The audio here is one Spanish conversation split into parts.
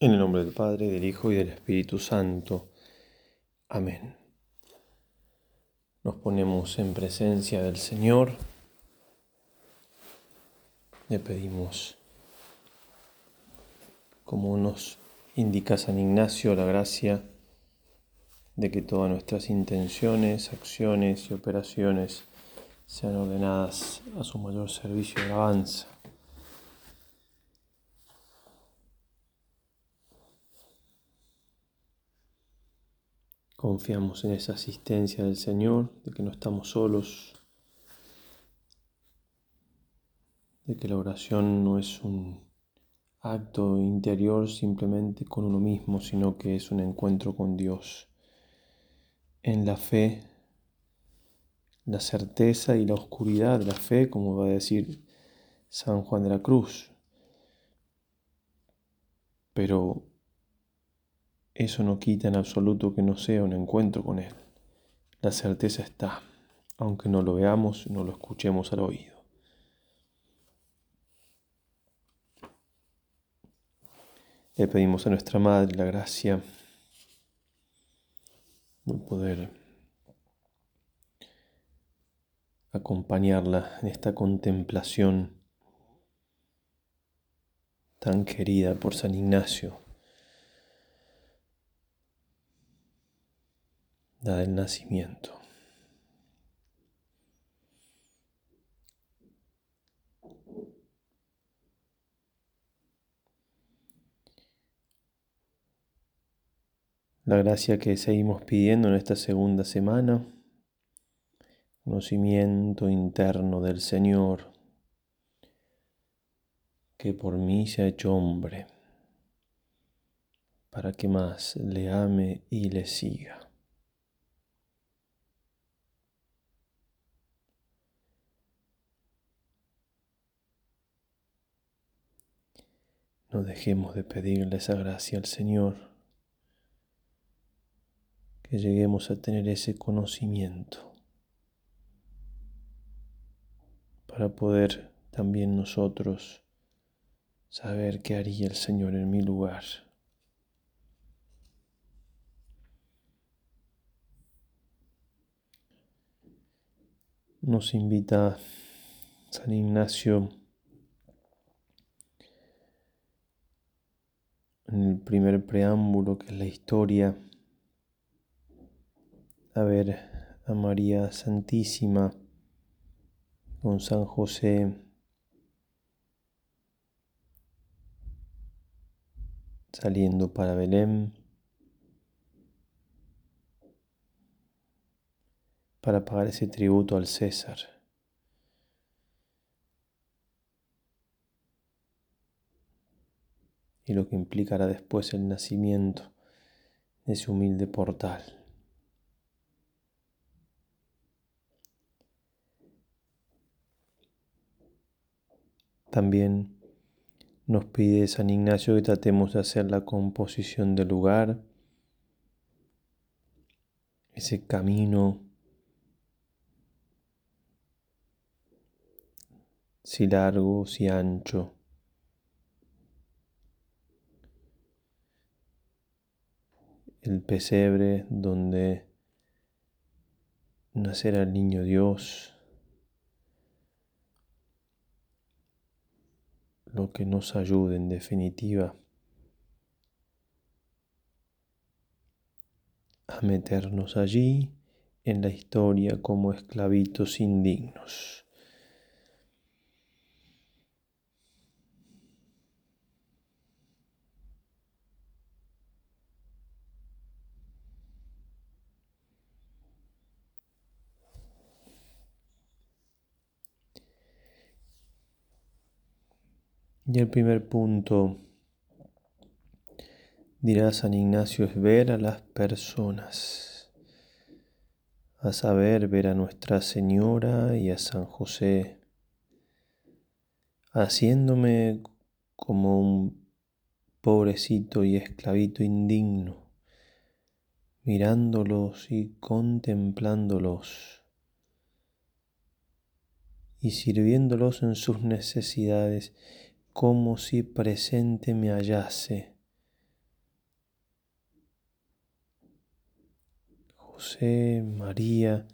En el nombre del Padre, del Hijo y del Espíritu Santo. Amén. Nos ponemos en presencia del Señor. Le pedimos, como nos indica San Ignacio, la gracia de que todas nuestras intenciones, acciones y operaciones sean ordenadas a su mayor servicio y alabanza Confiamos en esa asistencia del Señor, de que no estamos solos, de que la oración no es un acto interior simplemente con uno mismo, sino que es un encuentro con Dios. En la fe, la certeza y la oscuridad de la fe, como va a decir San Juan de la Cruz. Pero eso no quita en absoluto que no sea un encuentro con Él. La certeza está, aunque no lo veamos, no lo escuchemos al oído. Le pedimos a nuestra Madre la gracia de poder acompañarla en esta contemplación tan querida por San Ignacio la del nacimiento. La gracia que seguimos pidiendo en esta segunda semana, conocimiento interno del Señor, que por mí se ha hecho hombre, para que más le ame y le siga. No dejemos de pedirle esa gracia al Señor, que lleguemos a tener ese conocimiento para poder también nosotros saber qué haría el Señor en mi lugar. Nos invita San Ignacio en el primer preámbulo, que es la historia, a ver a María Santísima con San José. Saliendo para Belén. Para pagar ese tributo al César. Y lo que implicará después el nacimiento de ese humilde portal. También nos pide San Ignacio que tratemos de hacer la composición del lugar, ese camino, si largo, si ancho, el pesebre donde nacerá el niño Dios, lo que nos ayude en definitiva a meternos allí en la historia como esclavitos indignos. Y el primer punto, dirá San Ignacio, es ver a las personas, a saber, ver a Nuestra Señora y a San José, haciéndome como un pobrecito y esclavito indigno, mirándolos y contemplándolos y sirviéndolos en sus necesidades como si presente me hallase. José, María,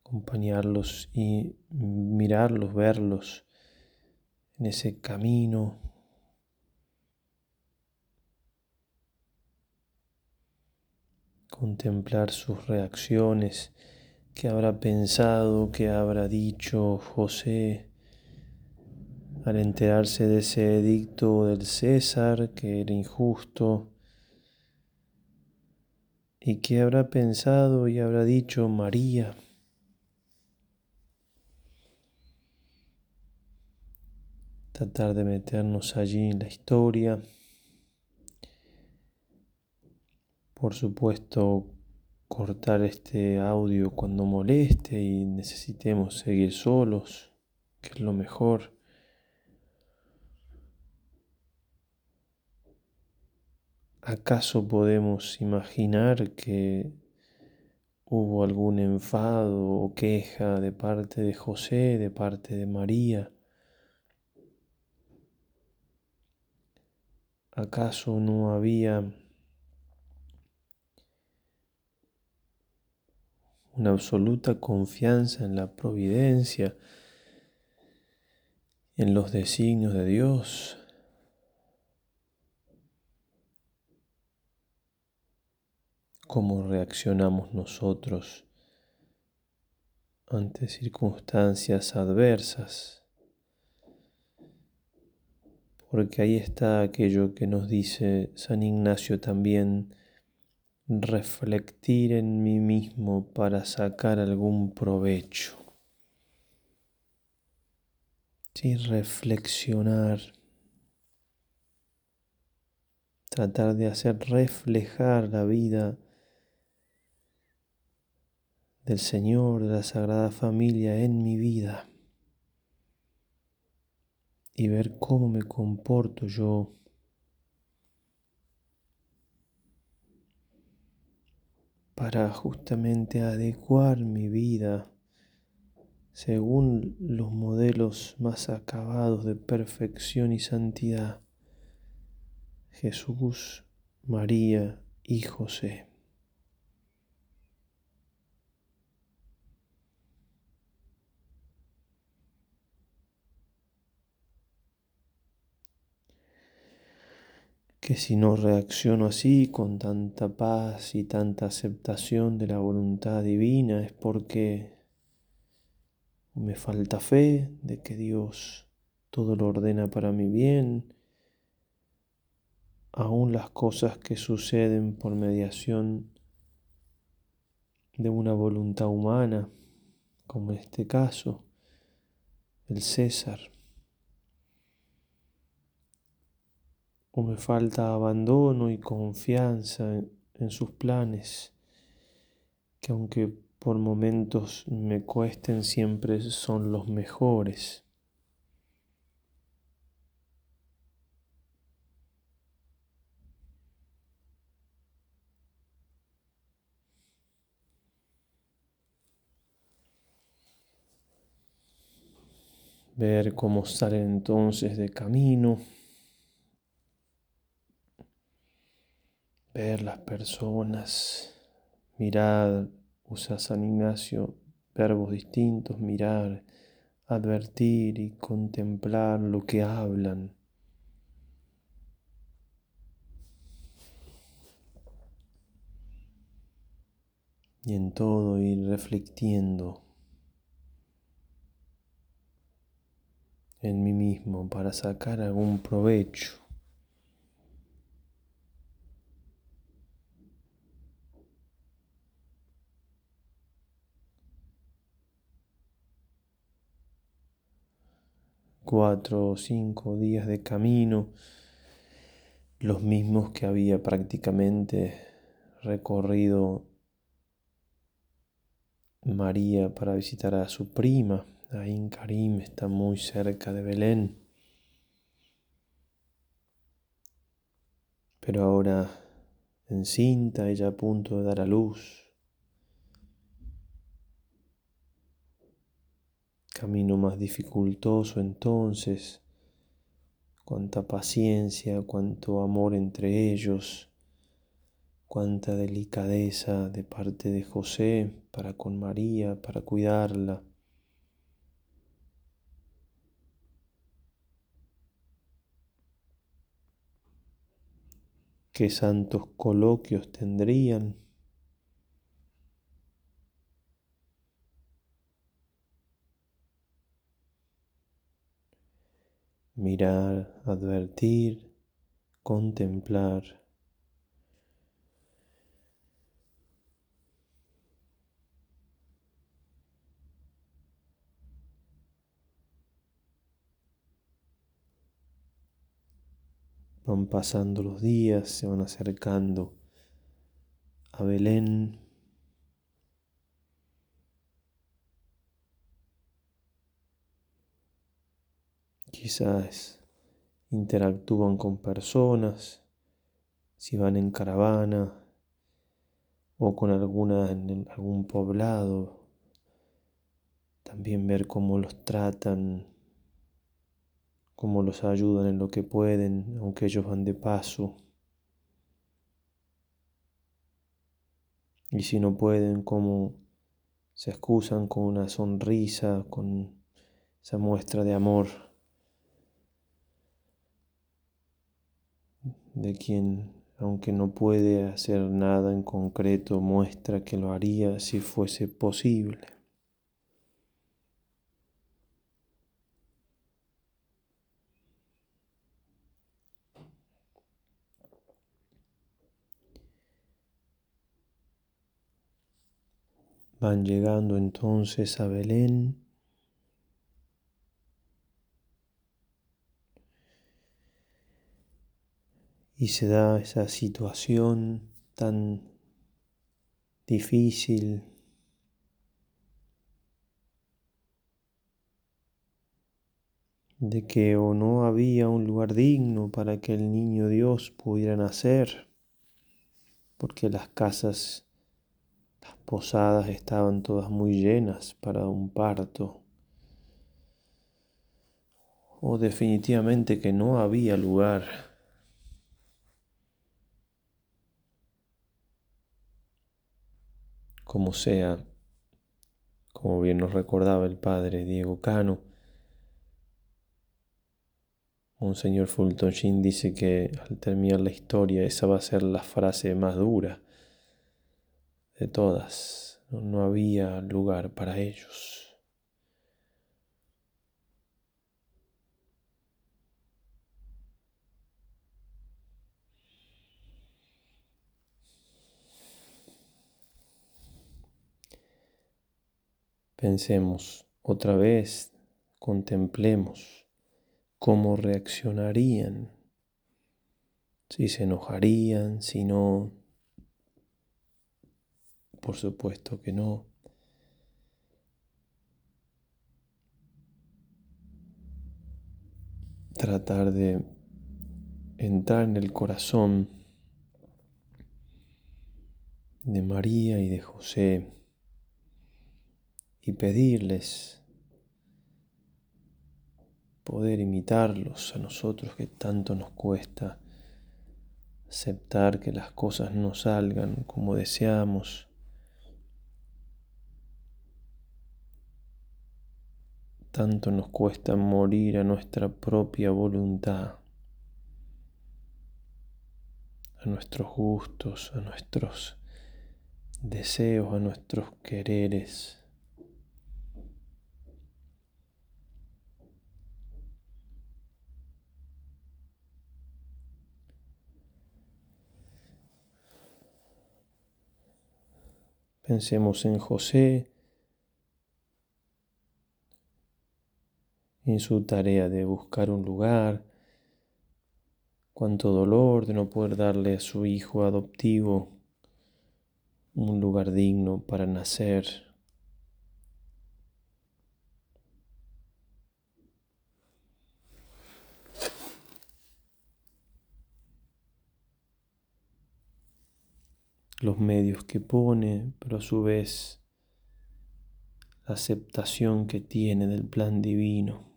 acompañarlos y mirarlos, verlos en ese camino. Contemplar sus reacciones, qué habrá pensado, qué habrá dicho José al enterarse de ese edicto del César, que era injusto, y qué habrá pensado y habrá dicho María. Tratar de meternos allí en la historia. Por supuesto, cortar este audio cuando moleste y necesitemos seguir solos, que es lo mejor. ¿Acaso podemos imaginar que hubo algún enfado o queja de parte de José, de parte de María? ¿Acaso no había una absoluta confianza en la providencia, en los designios de Dios? Cómo reaccionamos nosotros ante circunstancias adversas. Porque ahí está aquello que nos dice San Ignacio también, reflectir en mí mismo para sacar algún provecho. Sí, reflexionar tratar de hacer reflejar la vida del Señor, de la Sagrada Familia en mi vida y ver cómo me comporto yo para justamente adecuar mi vida según los modelos más acabados de perfección y santidad, Jesús, María y José. Que si no reacciono así con tanta paz y tanta aceptación de la voluntad divina es porque me falta fe de que Dios todo lo ordena para mi bien, aún las cosas que suceden por mediación de una voluntad humana, como en este caso, el César. O me falta abandono y confianza en, sus planes, que aunque por momentos me cuesten, siempre son los mejores. ver cómo sale entonces de camino. Ver las personas, mirar, usa San Ignacio verbos distintos, mirar, advertir y contemplar lo que hablan. Y en todo ir reflexionando en mí mismo para sacar algún provecho. Cuatro o cinco días de camino, los mismos que había prácticamente recorrido María para visitar a su prima. Ain Karim está muy cerca de Belén. Pero ahora encinta, ella a punto de dar a luz. Camino más dificultoso entonces, cuánta paciencia, cuánto amor entre ellos, cuánta delicadeza de parte de José para con María, para cuidarla. Qué santos coloquios tendrían. Mirar, advertir, contemplar. Van pasando los días, se van acercando a Belén. Quizás interactúan con personas, si van en caravana o con alguna en algún poblado, también ver cómo los tratan cómo los ayudan en lo que pueden, aunque ellos van de paso. Y si no pueden, cómo se excusan con una sonrisa, con esa muestra de amor de quien, aunque no puede hacer nada en concreto, muestra que lo haría si fuese posible. Van llegando entonces a Belén. Y se da esa situación tan difícil, de que o no había un lugar digno para que el niño Dios pudiera nacer, porque las casas las posadas estaban todas muy llenas para un parto. O definitivamente que no había lugar. Como sea, como bien nos recordaba el padre Diego Cano, Monseñor Fulton Sheen dice que al terminar la historia esa va a ser la frase más dura de todas. No había lugar para ellos. Pensemos otra vez, contemplemos cómo reaccionarían, si se enojarían, si no, por supuesto que no. Tratar de entrar en el corazón de María y de José y pedirles poder imitarlos a nosotros que tanto nos cuesta aceptar que las cosas no salgan como deseamos tanto nos cuesta morir a nuestra propia voluntad, a nuestros gustos, a nuestros deseos, a nuestros quereres. Pensemos en José, en su tarea de buscar un lugar, cuánto dolor de no poder darle a su hijo adoptivo un lugar digno para nacer. los medios que pone, pero a su vez la aceptación que tiene del plan divino.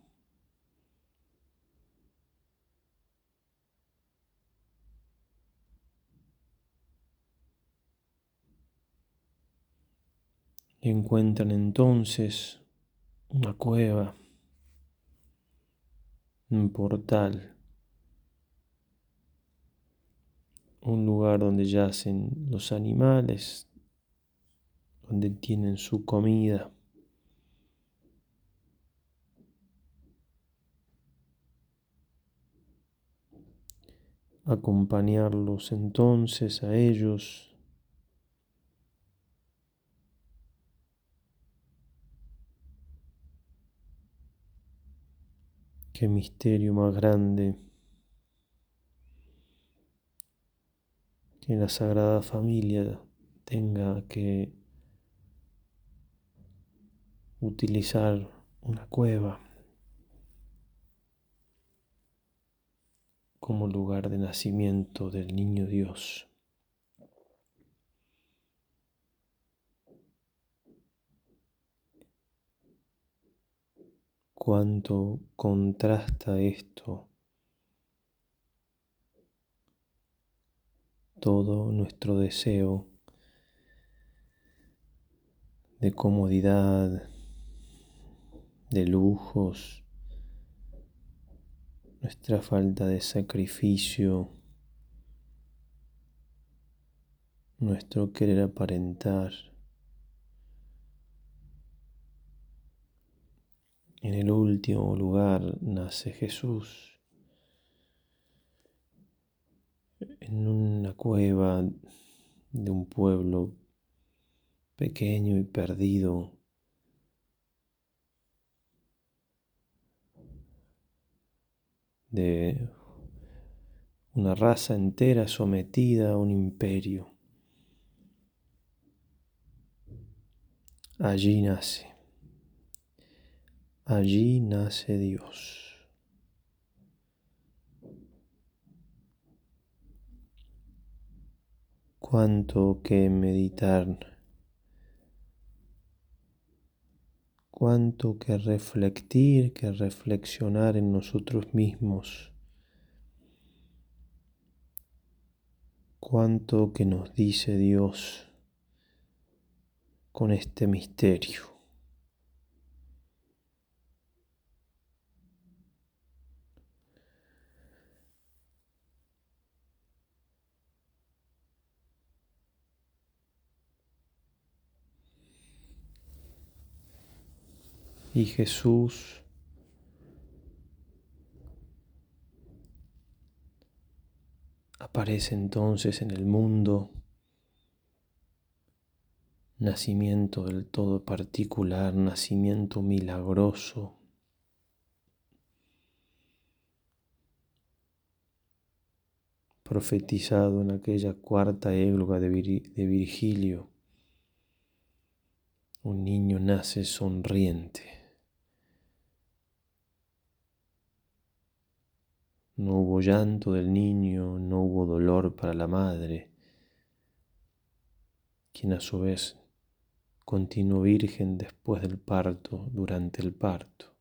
Y encuentran entonces una cueva, un portal. Un lugar donde yacen los animales, donde tienen su comida. Acompañarlos entonces a ellos Qué misterio más grande que la Sagrada Familia tenga que utilizar una cueva como lugar de nacimiento del niño Dios. cuánto contrasta esto todo nuestro deseo de comodidad, de lujos, nuestra falta de sacrificio, nuestro querer aparentar. En el último lugar nace Jesús en una cueva de un pueblo pequeño y perdido. de una raza entera sometida a un imperio. Allí nace. Allí nace Dios. Cuánto que meditar, cuánto que reflectir, que reflexionar en nosotros mismos, cuánto que nos dice Dios con este misterio. Y Jesús aparece entonces en el mundo, nacimiento del todo particular, nacimiento milagroso. profetizado en aquella cuarta égloga de, Virgilio, un niño nace sonriente. No hubo llanto del niño, no hubo dolor para la madre, quien a su vez continuó virgen después del parto, durante el parto.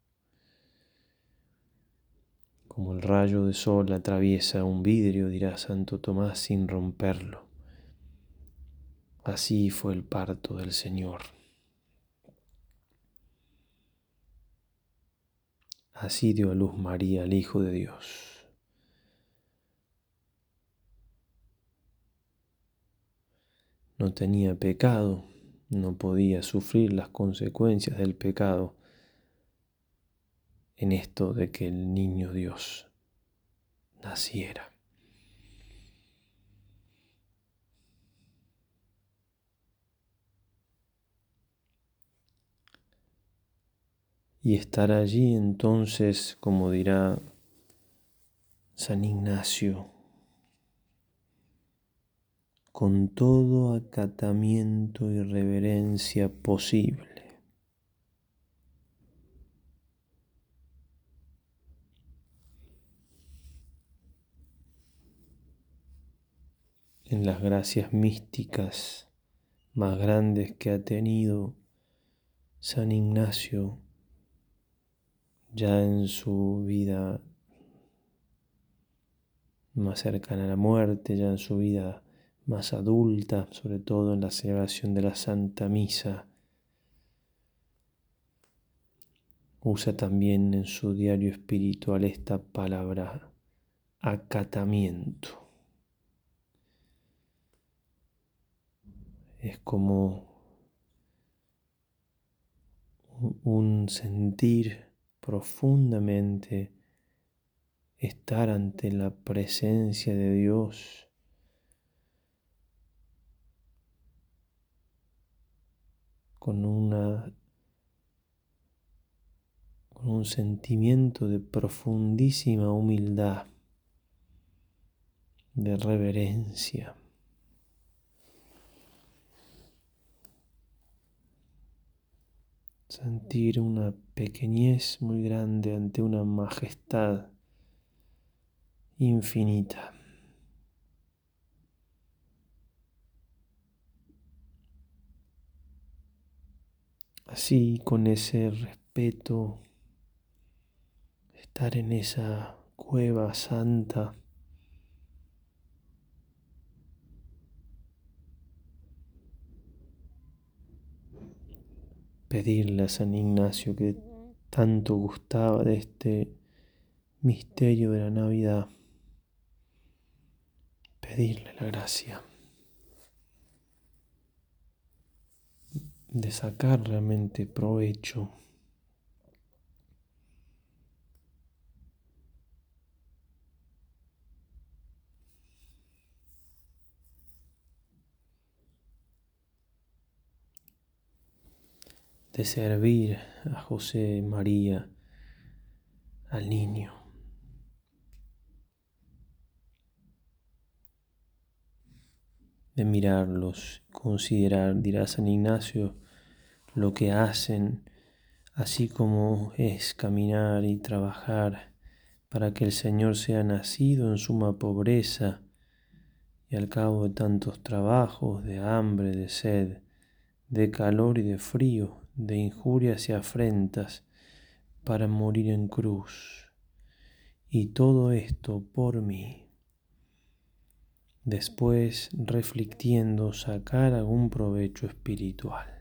Como el rayo de sol atraviesa un vidrio, dirá Santo Tomás, sin romperlo. Así fue el parto del Señor. Así dio a luz María, el Hijo de Dios. No tenía pecado, no podía sufrir las consecuencias del pecado en esto de que el niño Dios naciera. Y estar allí entonces, como dirá San Ignacio, con todo acatamiento y reverencia posible. en las gracias místicas más grandes que ha tenido San Ignacio ya en su vida más cercana a la muerte, ya en su vida más adulta, sobre todo en la celebración de la Santa Misa, usa también en su diario espiritual esta palabra acatamiento. Es como un sentir profundamente estar ante la presencia de Dios. Con una con un sentimiento de profundísima humildad, de reverencia. sentir una pequeñez muy grande ante una majestad infinita. Así, con ese respeto, estar en esa cueva santa. Pedirle a San Ignacio que tanto gustaba de este misterio de la Navidad, pedirle la gracia de sacar realmente provecho de servir a José María, al niño. De mirarlos, considerar, dirá San Ignacio, lo que hacen, así como es caminar y trabajar para que el Señor sea nacido en suma pobreza y al cabo de tantos trabajos, de hambre, de sed, de calor y de frío, de injurias y afrentas para morir en cruz. Y todo esto por mí. Después, reflectiendo, sacar algún provecho espiritual.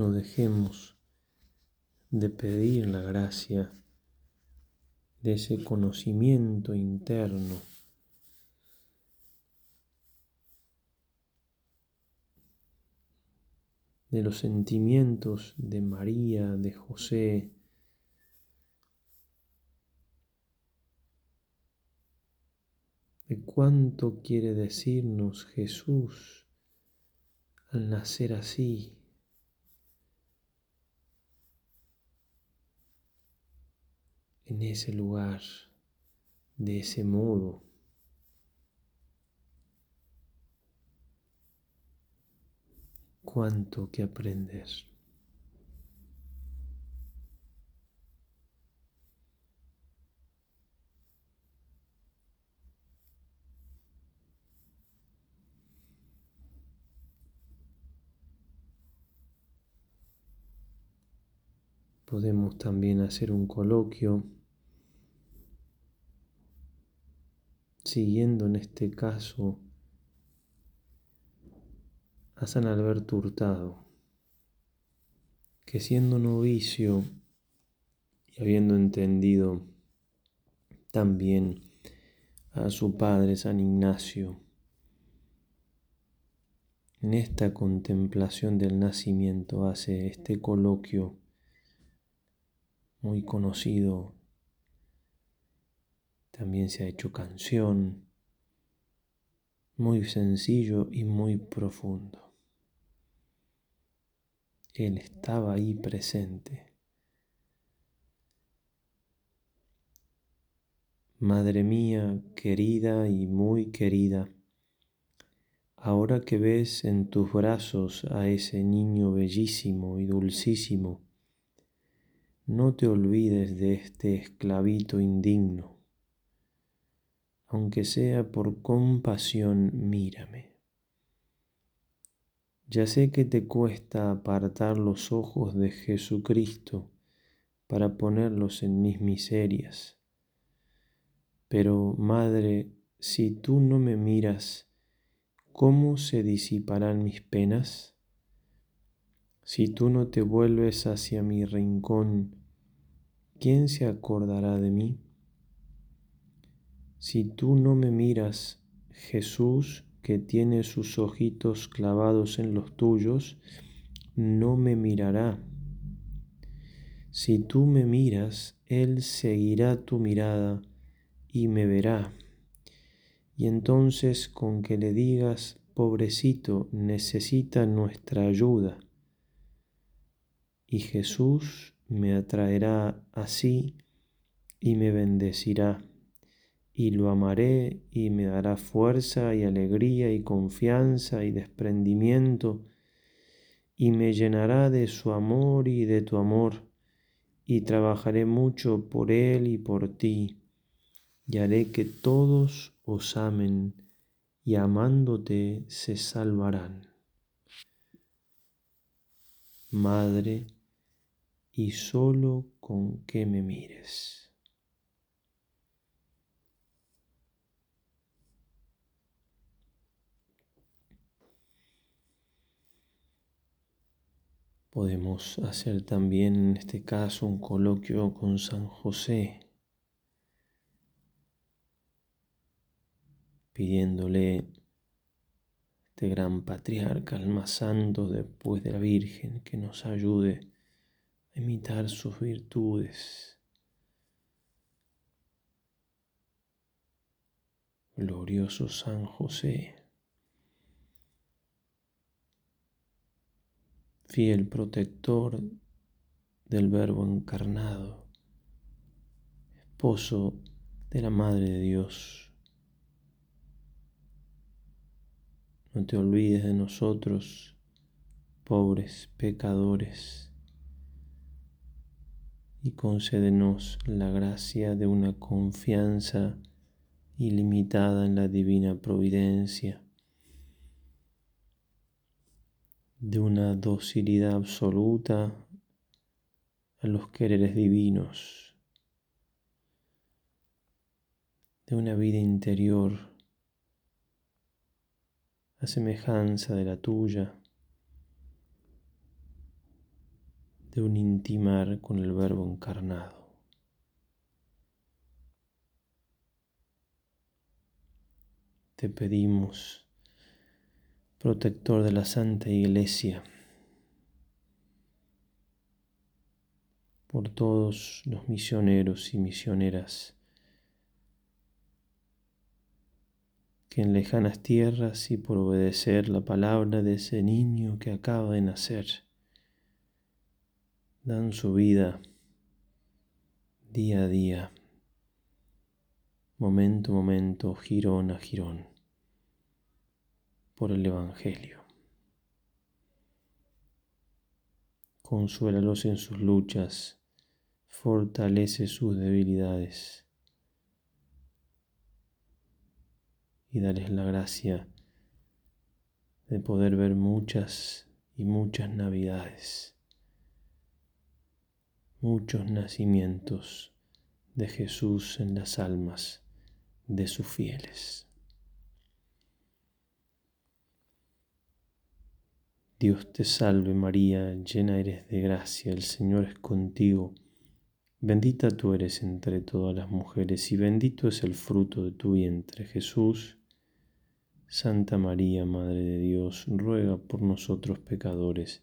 No dejemos de pedir la gracia de ese conocimiento interno. De los sentimientos de María, de José, de cuánto quiere decirnos Jesús al nacer así, en ese lugar, de ese modo. Cuánto que aprender. Podemos también hacer un coloquio siguiendo en este caso a San Alberto Hurtado, que siendo novicio y habiendo entendido también a su padre San Ignacio, en esta contemplación del nacimiento hace este coloquio muy conocido también se ha hecho canción, muy sencillo y muy profundo. Él estaba ahí presente. Madre mía, querida y muy querida, ahora que ves en tus brazos a ese niño bellísimo y dulcísimo, no te olvides de este esclavito indigno aunque sea por compasión, mírame. Ya sé que te cuesta apartar los ojos de Jesucristo para ponerlos en mis miserias. Pero, Madre, si tú no me miras, ¿cómo se disiparán mis penas? Si tú no te vuelves hacia mi rincón, ¿quién se acordará de mí? Si tú no me miras, Jesús, que tiene sus ojitos clavados en los tuyos, no me mirará. Si tú me miras, Él seguirá tu mirada y me verá. Y entonces con que le digas, pobrecito, necesita nuestra ayuda. Y Jesús me atraerá así y me bendecirá y lo amaré y me dará fuerza y alegría y confianza y desprendimiento y me llenará de su amor y de tu amor y trabajaré mucho por él y por ti y haré que todos os amen y amándote se salvarán. Madre, y solo con que me mires. Podemos hacer también en este caso un coloquio con San José, pidiéndole este gran patriarca, más santo después de la Virgen, que nos ayude a imitar sus virtudes. Glorioso San José. Fiel protector del Verbo encarnado, esposo de la Madre de Dios. No te olvides de nosotros, pobres pecadores, y concédenos la gracia de una confianza ilimitada en la divina providencia de una docilidad absoluta a los quereres divinos, de una vida interior a semejanza de la tuya, de un intimar con el Verbo encarnado. Te pedimos protector de la Santa Iglesia, por todos los misioneros y misioneras que en lejanas tierras y por obedecer la palabra de ese niño que acaba de nacer, dan su vida día a día, momento a momento, girón a girón por el Evangelio. Consuélalos en sus luchas, fortalece sus debilidades y dales la gracia de poder ver muchas y muchas navidades, muchos nacimientos de Jesús en las almas de sus fieles. Dios te salve María, llena eres de gracia, el Señor es contigo. Bendita tú eres entre todas las mujeres y bendito es el fruto de tu vientre, Jesús. Santa María, Madre de Dios, ruega por nosotros pecadores,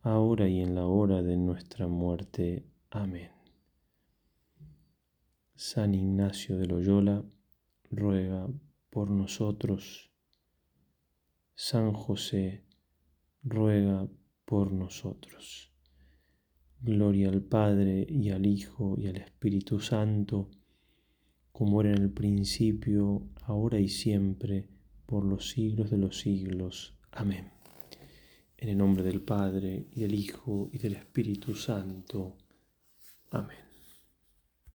ahora y en la hora de nuestra muerte. Amén. San Ignacio de Loyola, ruega por nosotros. San José, ruega por nosotros. Gloria al Padre y al Hijo y al Espíritu Santo, como era en el principio, ahora y siempre, por los siglos de los siglos. Amén. En el nombre del Padre y del Hijo y del Espíritu Santo. Amén.